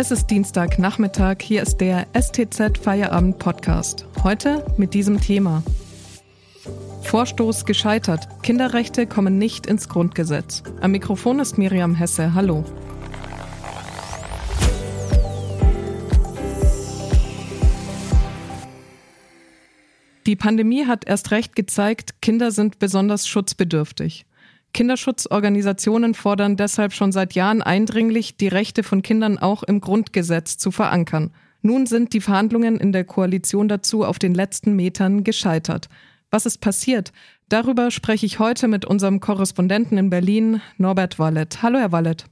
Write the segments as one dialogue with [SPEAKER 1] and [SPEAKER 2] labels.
[SPEAKER 1] Es ist Dienstagnachmittag, hier ist der STZ Feierabend Podcast. Heute mit diesem Thema. Vorstoß gescheitert. Kinderrechte kommen nicht ins Grundgesetz. Am Mikrofon ist Miriam Hesse. Hallo. Die Pandemie hat erst recht gezeigt, Kinder sind besonders schutzbedürftig. Kinderschutzorganisationen fordern deshalb schon seit Jahren eindringlich, die Rechte von Kindern auch im Grundgesetz zu verankern. Nun sind die Verhandlungen in der Koalition dazu auf den letzten Metern gescheitert. Was ist passiert? Darüber spreche ich heute mit unserem Korrespondenten in Berlin, Norbert Wallet. Hallo, Herr Wallet.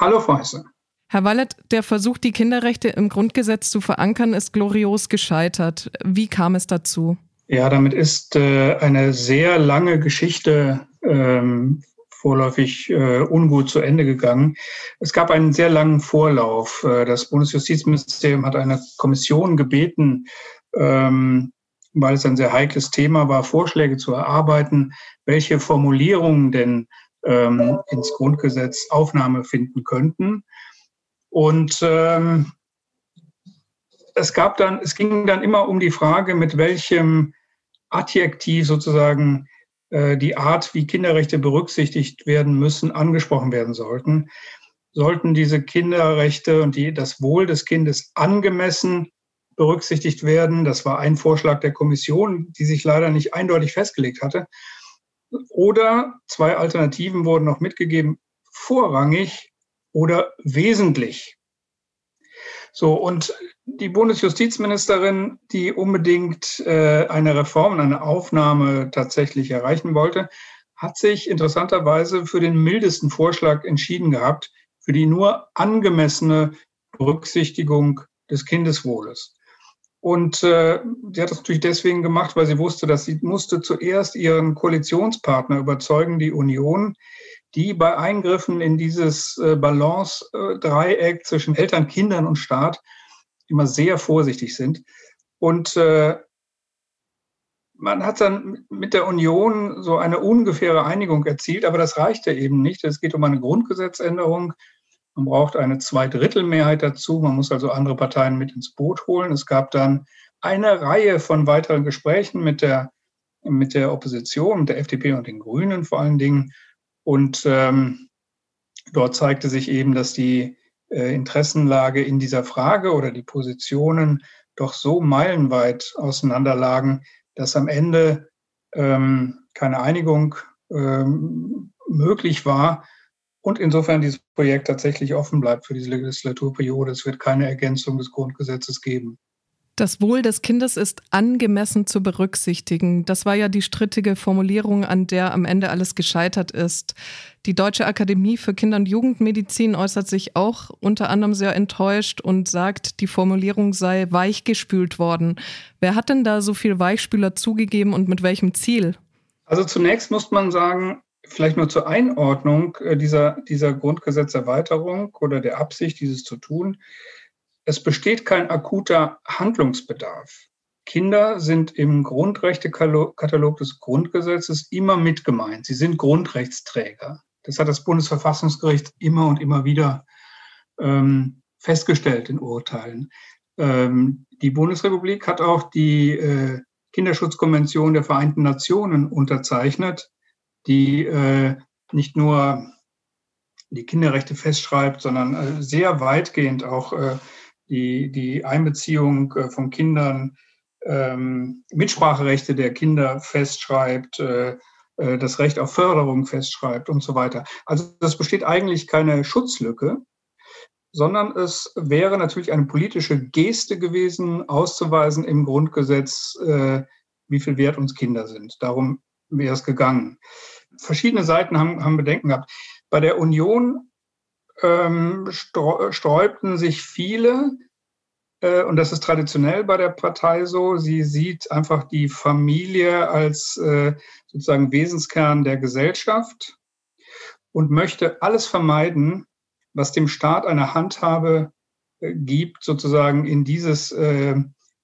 [SPEAKER 2] Hallo, Frau Hesse.
[SPEAKER 1] Herr Wallet, der Versuch, die Kinderrechte im Grundgesetz zu verankern, ist glorios gescheitert. Wie kam es dazu?
[SPEAKER 2] Ja, damit ist äh, eine sehr lange Geschichte ähm, vorläufig äh, ungut zu Ende gegangen. Es gab einen sehr langen Vorlauf. Äh, das Bundesjustizministerium hat eine Kommission gebeten, ähm, weil es ein sehr heikles Thema war, Vorschläge zu erarbeiten, welche Formulierungen denn ähm, ins Grundgesetz Aufnahme finden könnten. Und ähm, es gab dann, es ging dann immer um die Frage, mit welchem Adjektiv sozusagen die Art, wie Kinderrechte berücksichtigt werden müssen, angesprochen werden sollten. Sollten diese Kinderrechte und die, das Wohl des Kindes angemessen berücksichtigt werden? Das war ein Vorschlag der Kommission, die sich leider nicht eindeutig festgelegt hatte. Oder zwei Alternativen wurden noch mitgegeben, vorrangig oder wesentlich. So, und die Bundesjustizministerin, die unbedingt äh, eine Reform, eine Aufnahme tatsächlich erreichen wollte, hat sich interessanterweise für den mildesten Vorschlag entschieden gehabt, für die nur angemessene Berücksichtigung des Kindeswohles. Und äh, sie hat das natürlich deswegen gemacht, weil sie wusste, dass sie musste zuerst ihren Koalitionspartner überzeugen, die Union, die bei Eingriffen in dieses äh, Balance-Dreieck zwischen Eltern, Kindern und Staat immer sehr vorsichtig sind. Und äh, man hat dann mit der Union so eine ungefähre Einigung erzielt, aber das reichte eben nicht. Es geht um eine Grundgesetzänderung. Man braucht eine Zweidrittelmehrheit dazu. Man muss also andere Parteien mit ins Boot holen. Es gab dann eine Reihe von weiteren Gesprächen mit der, mit der Opposition, mit der FDP und den Grünen vor allen Dingen. Und ähm, dort zeigte sich eben, dass die äh, Interessenlage in dieser Frage oder die Positionen doch so meilenweit auseinanderlagen, dass am Ende ähm, keine Einigung ähm, möglich war und insofern dieses Projekt tatsächlich offen bleibt für diese Legislaturperiode. Es wird keine Ergänzung des Grundgesetzes geben.
[SPEAKER 1] Das Wohl des Kindes ist angemessen zu berücksichtigen. Das war ja die strittige Formulierung, an der am Ende alles gescheitert ist. Die Deutsche Akademie für Kinder- und Jugendmedizin äußert sich auch unter anderem sehr enttäuscht und sagt, die Formulierung sei weichgespült worden. Wer hat denn da so viel Weichspüler zugegeben und mit welchem Ziel?
[SPEAKER 2] Also zunächst muss man sagen, vielleicht nur zur Einordnung äh, dieser, dieser Grundgesetzerweiterung oder der Absicht, dieses zu tun. Es besteht kein akuter Handlungsbedarf. Kinder sind im Grundrechtekatalog des Grundgesetzes immer mit gemeint. Sie sind Grundrechtsträger. Das hat das Bundesverfassungsgericht immer und immer wieder ähm, festgestellt in Urteilen. Ähm, die Bundesrepublik hat auch die äh, Kinderschutzkonvention der Vereinten Nationen unterzeichnet, die äh, nicht nur die Kinderrechte festschreibt, sondern äh, sehr weitgehend auch äh, die, die Einbeziehung äh, von Kindern, ähm, Mitspracherechte der Kinder festschreibt, äh, äh, das Recht auf Förderung festschreibt und so weiter. Also das besteht eigentlich keine Schutzlücke, sondern es wäre natürlich eine politische Geste gewesen, auszuweisen im Grundgesetz, äh, wie viel wert uns Kinder sind. Darum wäre es gegangen. Verschiedene Seiten haben, haben Bedenken gehabt. Bei der Union ähm, sträubten sich viele, äh, und das ist traditionell bei der Partei so, sie sieht einfach die Familie als äh, sozusagen Wesenskern der Gesellschaft und möchte alles vermeiden, was dem Staat eine Handhabe äh, gibt, sozusagen in dieses äh,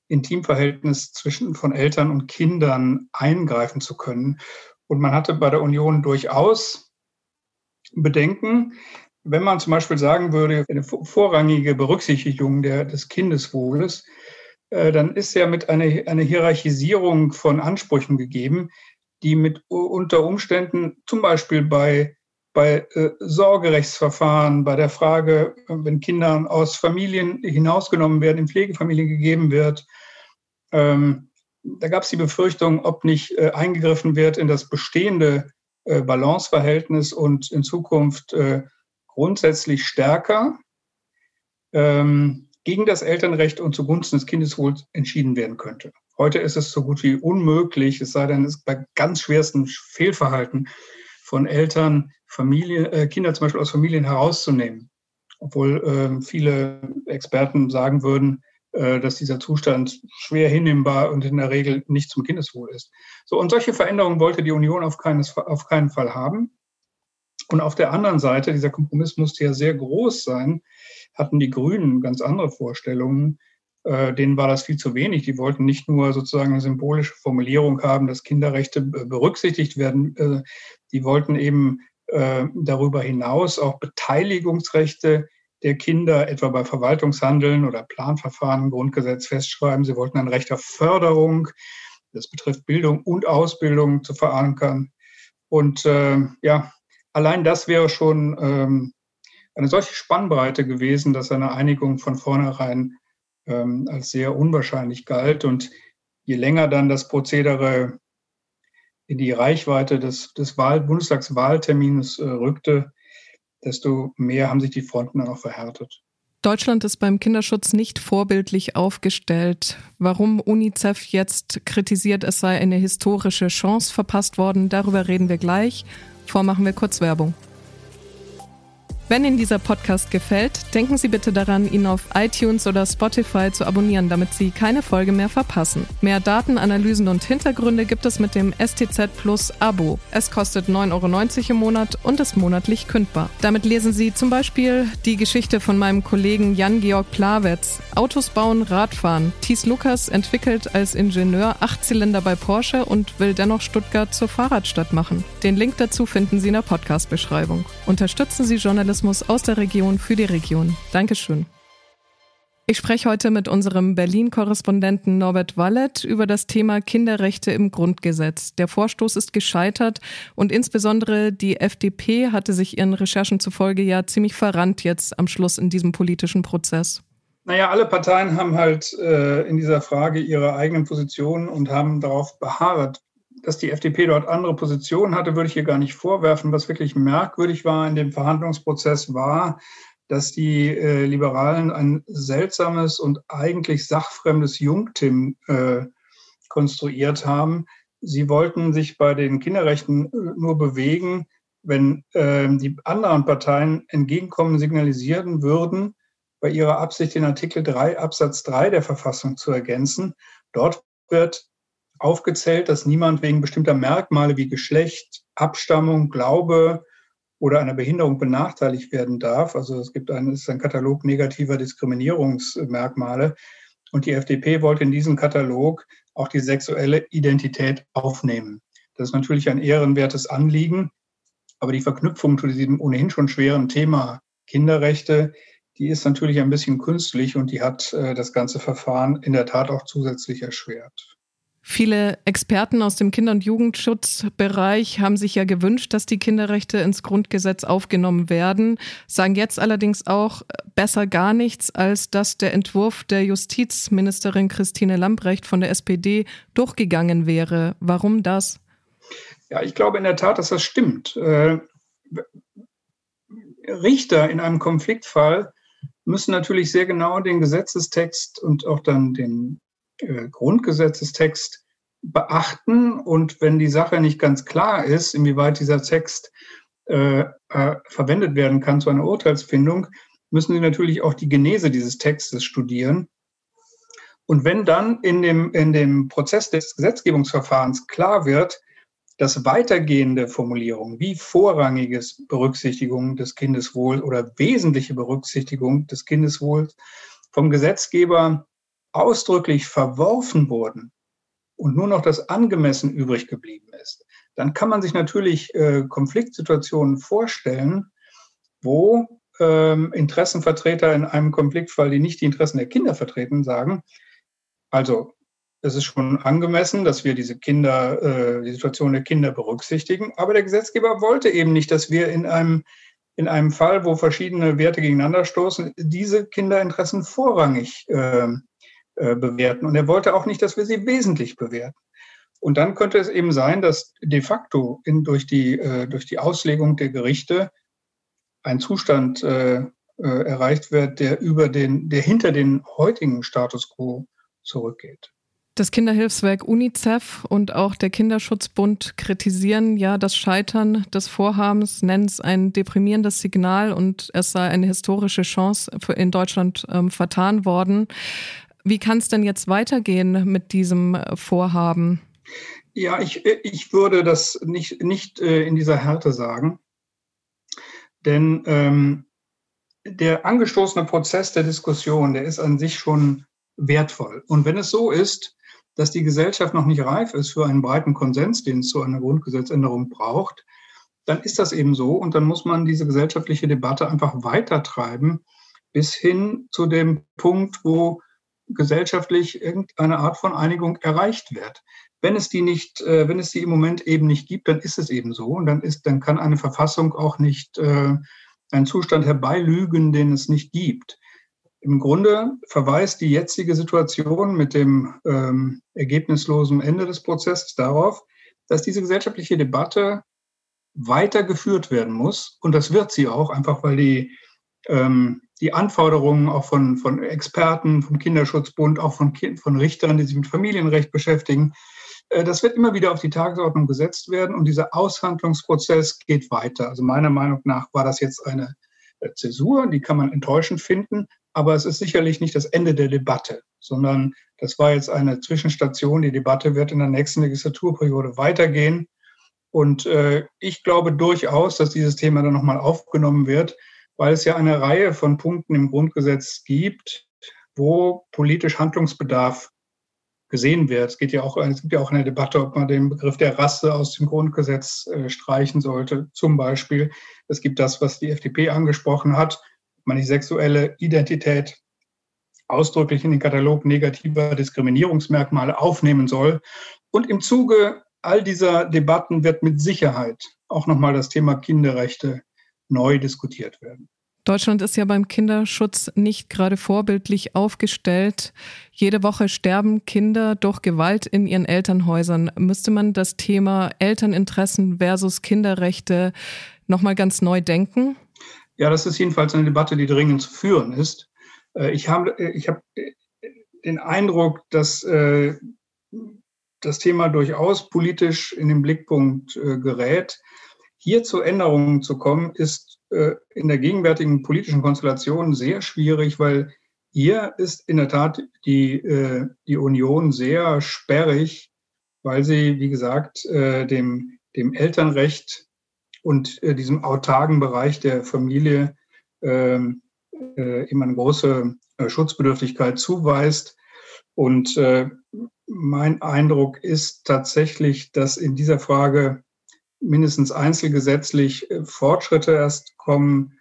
[SPEAKER 2] Intimverhältnis zwischen von Eltern und Kindern eingreifen zu können. Und man hatte bei der Union durchaus Bedenken, wenn man zum Beispiel sagen würde, eine vorrangige Berücksichtigung der, des Kindeswohles, äh, dann ist ja mit einer eine Hierarchisierung von Ansprüchen gegeben, die mit unter Umständen zum Beispiel bei, bei äh, Sorgerechtsverfahren, bei der Frage, wenn Kinder aus Familien hinausgenommen werden, in Pflegefamilien gegeben wird, ähm, da gab es die Befürchtung, ob nicht äh, eingegriffen wird in das bestehende äh, Balanceverhältnis und in Zukunft äh, grundsätzlich stärker ähm, gegen das Elternrecht und zugunsten des Kindeswohls entschieden werden könnte. Heute ist es so gut wie unmöglich, es sei denn, es ist bei ganz schwersten Fehlverhalten von Eltern, Familie, äh, Kinder zum Beispiel aus Familien herauszunehmen. Obwohl äh, viele Experten sagen würden, äh, dass dieser Zustand schwer hinnehmbar und in der Regel nicht zum Kindeswohl ist. So, und solche Veränderungen wollte die Union auf, keines, auf keinen Fall haben. Und auf der anderen Seite, dieser Kompromiss musste ja sehr groß sein, hatten die Grünen ganz andere Vorstellungen. Äh, denen war das viel zu wenig. Die wollten nicht nur sozusagen eine symbolische Formulierung haben, dass Kinderrechte berücksichtigt werden. Äh, die wollten eben äh, darüber hinaus auch Beteiligungsrechte der Kinder, etwa bei Verwaltungshandeln oder Planverfahren im Grundgesetz festschreiben. Sie wollten ein Recht auf Förderung, das betrifft Bildung und Ausbildung, zu verankern. Und äh, ja, allein das wäre schon ähm, eine solche Spannbreite gewesen, dass eine Einigung von vornherein ähm, als sehr unwahrscheinlich galt. Und je länger dann das Prozedere in die Reichweite des, des Wahl, Bundestagswahltermins äh, rückte, desto mehr haben sich die Fronten dann auch verhärtet.
[SPEAKER 1] Deutschland ist beim Kinderschutz nicht vorbildlich aufgestellt. Warum UNICEF jetzt kritisiert, es sei eine historische Chance verpasst worden, darüber reden wir gleich. Vormachen wir kurz Werbung. Wenn Ihnen dieser Podcast gefällt, denken Sie bitte daran, ihn auf iTunes oder Spotify zu abonnieren, damit Sie keine Folge mehr verpassen. Mehr Daten, Analysen und Hintergründe gibt es mit dem STZ Plus Abo. Es kostet 9,90 Euro im Monat und ist monatlich kündbar. Damit lesen Sie zum Beispiel die Geschichte von meinem Kollegen Jan-Georg Plawetz. Autos bauen, Radfahren. Thies Lukas entwickelt als Ingenieur Achtzylinder bei Porsche und will dennoch Stuttgart zur Fahrradstadt machen. Den Link dazu finden Sie in der Podcast-Beschreibung. Unterstützen Sie Journalisten Journalismus aus der Region für die Region. Dankeschön. Ich spreche heute mit unserem Berlin-Korrespondenten Norbert Wallet über das Thema Kinderrechte im Grundgesetz. Der Vorstoß ist gescheitert und insbesondere die FDP hatte sich ihren Recherchen zufolge ja ziemlich verrannt jetzt am Schluss in diesem politischen Prozess.
[SPEAKER 2] Naja, alle Parteien haben halt äh, in dieser Frage ihre eigenen Positionen und haben darauf beharrt dass die FDP dort andere Positionen hatte, würde ich hier gar nicht vorwerfen. Was wirklich merkwürdig war in dem Verhandlungsprozess war, dass die äh, Liberalen ein seltsames und eigentlich sachfremdes Jungtim äh, konstruiert haben. Sie wollten sich bei den Kinderrechten äh, nur bewegen, wenn äh, die anderen Parteien entgegenkommen signalisieren würden, bei ihrer Absicht den Artikel 3 Absatz 3 der Verfassung zu ergänzen. Dort wird aufgezählt, dass niemand wegen bestimmter Merkmale wie Geschlecht, Abstammung, Glaube oder einer Behinderung benachteiligt werden darf. Also es gibt einen, es ist ein Katalog negativer Diskriminierungsmerkmale. Und die FDP wollte in diesen Katalog auch die sexuelle Identität aufnehmen. Das ist natürlich ein ehrenwertes Anliegen, aber die Verknüpfung zu diesem ohnehin schon schweren Thema Kinderrechte, die ist natürlich ein bisschen künstlich und die hat äh, das ganze Verfahren in der Tat auch zusätzlich erschwert.
[SPEAKER 1] Viele Experten aus dem Kinder- und Jugendschutzbereich haben sich ja gewünscht, dass die Kinderrechte ins Grundgesetz aufgenommen werden, sagen jetzt allerdings auch besser gar nichts, als dass der Entwurf der Justizministerin Christine Lambrecht von der SPD durchgegangen wäre. Warum das?
[SPEAKER 2] Ja, ich glaube in der Tat, dass das stimmt. Äh, Richter in einem Konfliktfall müssen natürlich sehr genau den Gesetzestext und auch dann den äh, Grundgesetzestext beachten. Und wenn die Sache nicht ganz klar ist, inwieweit dieser Text äh, äh, verwendet werden kann zu einer Urteilsfindung, müssen Sie natürlich auch die Genese dieses Textes studieren. Und wenn dann in dem, in dem Prozess des Gesetzgebungsverfahrens klar wird, dass weitergehende Formulierungen wie vorrangiges Berücksichtigung des Kindeswohls oder wesentliche Berücksichtigung des Kindeswohls vom Gesetzgeber ausdrücklich verworfen wurden und nur noch das angemessen übrig geblieben ist, dann kann man sich natürlich äh, Konfliktsituationen vorstellen, wo ähm, Interessenvertreter in einem Konfliktfall, die nicht die Interessen der Kinder vertreten, sagen, also es ist schon angemessen, dass wir diese Kinder, äh, die Situation der Kinder berücksichtigen. Aber der Gesetzgeber wollte eben nicht, dass wir in einem, in einem Fall, wo verschiedene Werte gegeneinander stoßen, diese Kinderinteressen vorrangig äh, äh, bewerten. Und er wollte auch nicht, dass wir sie wesentlich bewerten. Und dann könnte es eben sein, dass de facto in, durch, die, äh, durch die Auslegung der Gerichte ein Zustand äh, äh, erreicht wird, der über den, der hinter den heutigen Status quo zurückgeht.
[SPEAKER 1] Das Kinderhilfswerk UNICEF und auch der Kinderschutzbund kritisieren ja das Scheitern des Vorhabens, nennen es ein deprimierendes Signal und es sei eine historische Chance in Deutschland ähm, vertan worden. Wie kann es denn jetzt weitergehen mit diesem Vorhaben?
[SPEAKER 2] Ja, ich, ich würde das nicht, nicht äh, in dieser Härte sagen. Denn ähm, der angestoßene Prozess der Diskussion, der ist an sich schon wertvoll. Und wenn es so ist, dass die Gesellschaft noch nicht reif ist für einen breiten Konsens, den es zu einer Grundgesetzänderung braucht, dann ist das eben so. Und dann muss man diese gesellschaftliche Debatte einfach weitertreiben bis hin zu dem Punkt, wo gesellschaftlich irgendeine Art von Einigung erreicht wird. Wenn es die nicht, äh, wenn es die im Moment eben nicht gibt, dann ist es eben so. Und dann ist, dann kann eine Verfassung auch nicht äh, einen Zustand herbeilügen, den es nicht gibt. Im Grunde verweist die jetzige Situation mit dem ähm, ergebnislosen Ende des Prozesses darauf, dass diese gesellschaftliche Debatte weiter geführt werden muss. Und das wird sie auch, einfach weil die, ähm, die Anforderungen auch von, von Experten, vom Kinderschutzbund, auch von, von Richtern, die sich mit Familienrecht beschäftigen, äh, das wird immer wieder auf die Tagesordnung gesetzt werden und dieser Aushandlungsprozess geht weiter. Also meiner Meinung nach war das jetzt eine äh, Zäsur, die kann man enttäuschend finden, aber es ist sicherlich nicht das Ende der Debatte, sondern das war jetzt eine Zwischenstation. Die Debatte wird in der nächsten Legislaturperiode weitergehen. Und äh, ich glaube durchaus, dass dieses Thema dann nochmal aufgenommen wird, weil es ja eine Reihe von Punkten im Grundgesetz gibt, wo politisch Handlungsbedarf gesehen wird. Es geht ja auch, es gibt ja auch eine Debatte, ob man den Begriff der Rasse aus dem Grundgesetz äh, streichen sollte. Zum Beispiel, es gibt das, was die FDP angesprochen hat, man die sexuelle Identität ausdrücklich in den Katalog negativer Diskriminierungsmerkmale aufnehmen soll. Und im Zuge all dieser Debatten wird mit Sicherheit auch nochmal das Thema Kinderrechte neu diskutiert werden.
[SPEAKER 1] Deutschland ist ja beim Kinderschutz nicht gerade vorbildlich aufgestellt. Jede Woche sterben Kinder durch Gewalt in ihren Elternhäusern. Müsste man das Thema Elterninteressen versus Kinderrechte nochmal ganz neu denken?
[SPEAKER 2] Ja, das ist jedenfalls eine Debatte, die dringend zu führen ist. Äh, ich habe, äh, ich habe äh, den Eindruck, dass das Thema durchaus politisch in den Blickpunkt gerät. Hier zu Änderungen zu kommen, ist in der gegenwärtigen politischen Konstellation sehr schwierig, weil hier ist in der Tat die, die Union sehr sperrig, weil sie, wie gesagt, dem, dem Elternrecht und äh, diesem autarken Bereich der Familie ähm, äh, immer eine große äh, Schutzbedürftigkeit zuweist. Und äh, mein Eindruck ist tatsächlich, dass in dieser Frage mindestens einzelgesetzlich äh, Fortschritte erst kommen,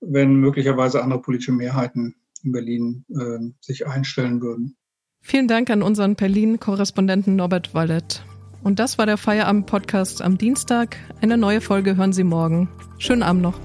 [SPEAKER 2] wenn möglicherweise andere politische Mehrheiten in Berlin äh, sich einstellen würden.
[SPEAKER 1] Vielen Dank an unseren Berlin-Korrespondenten Norbert Wallet. Und das war der Feierabend-Podcast am Dienstag. Eine neue Folge hören Sie morgen. Schönen Abend noch.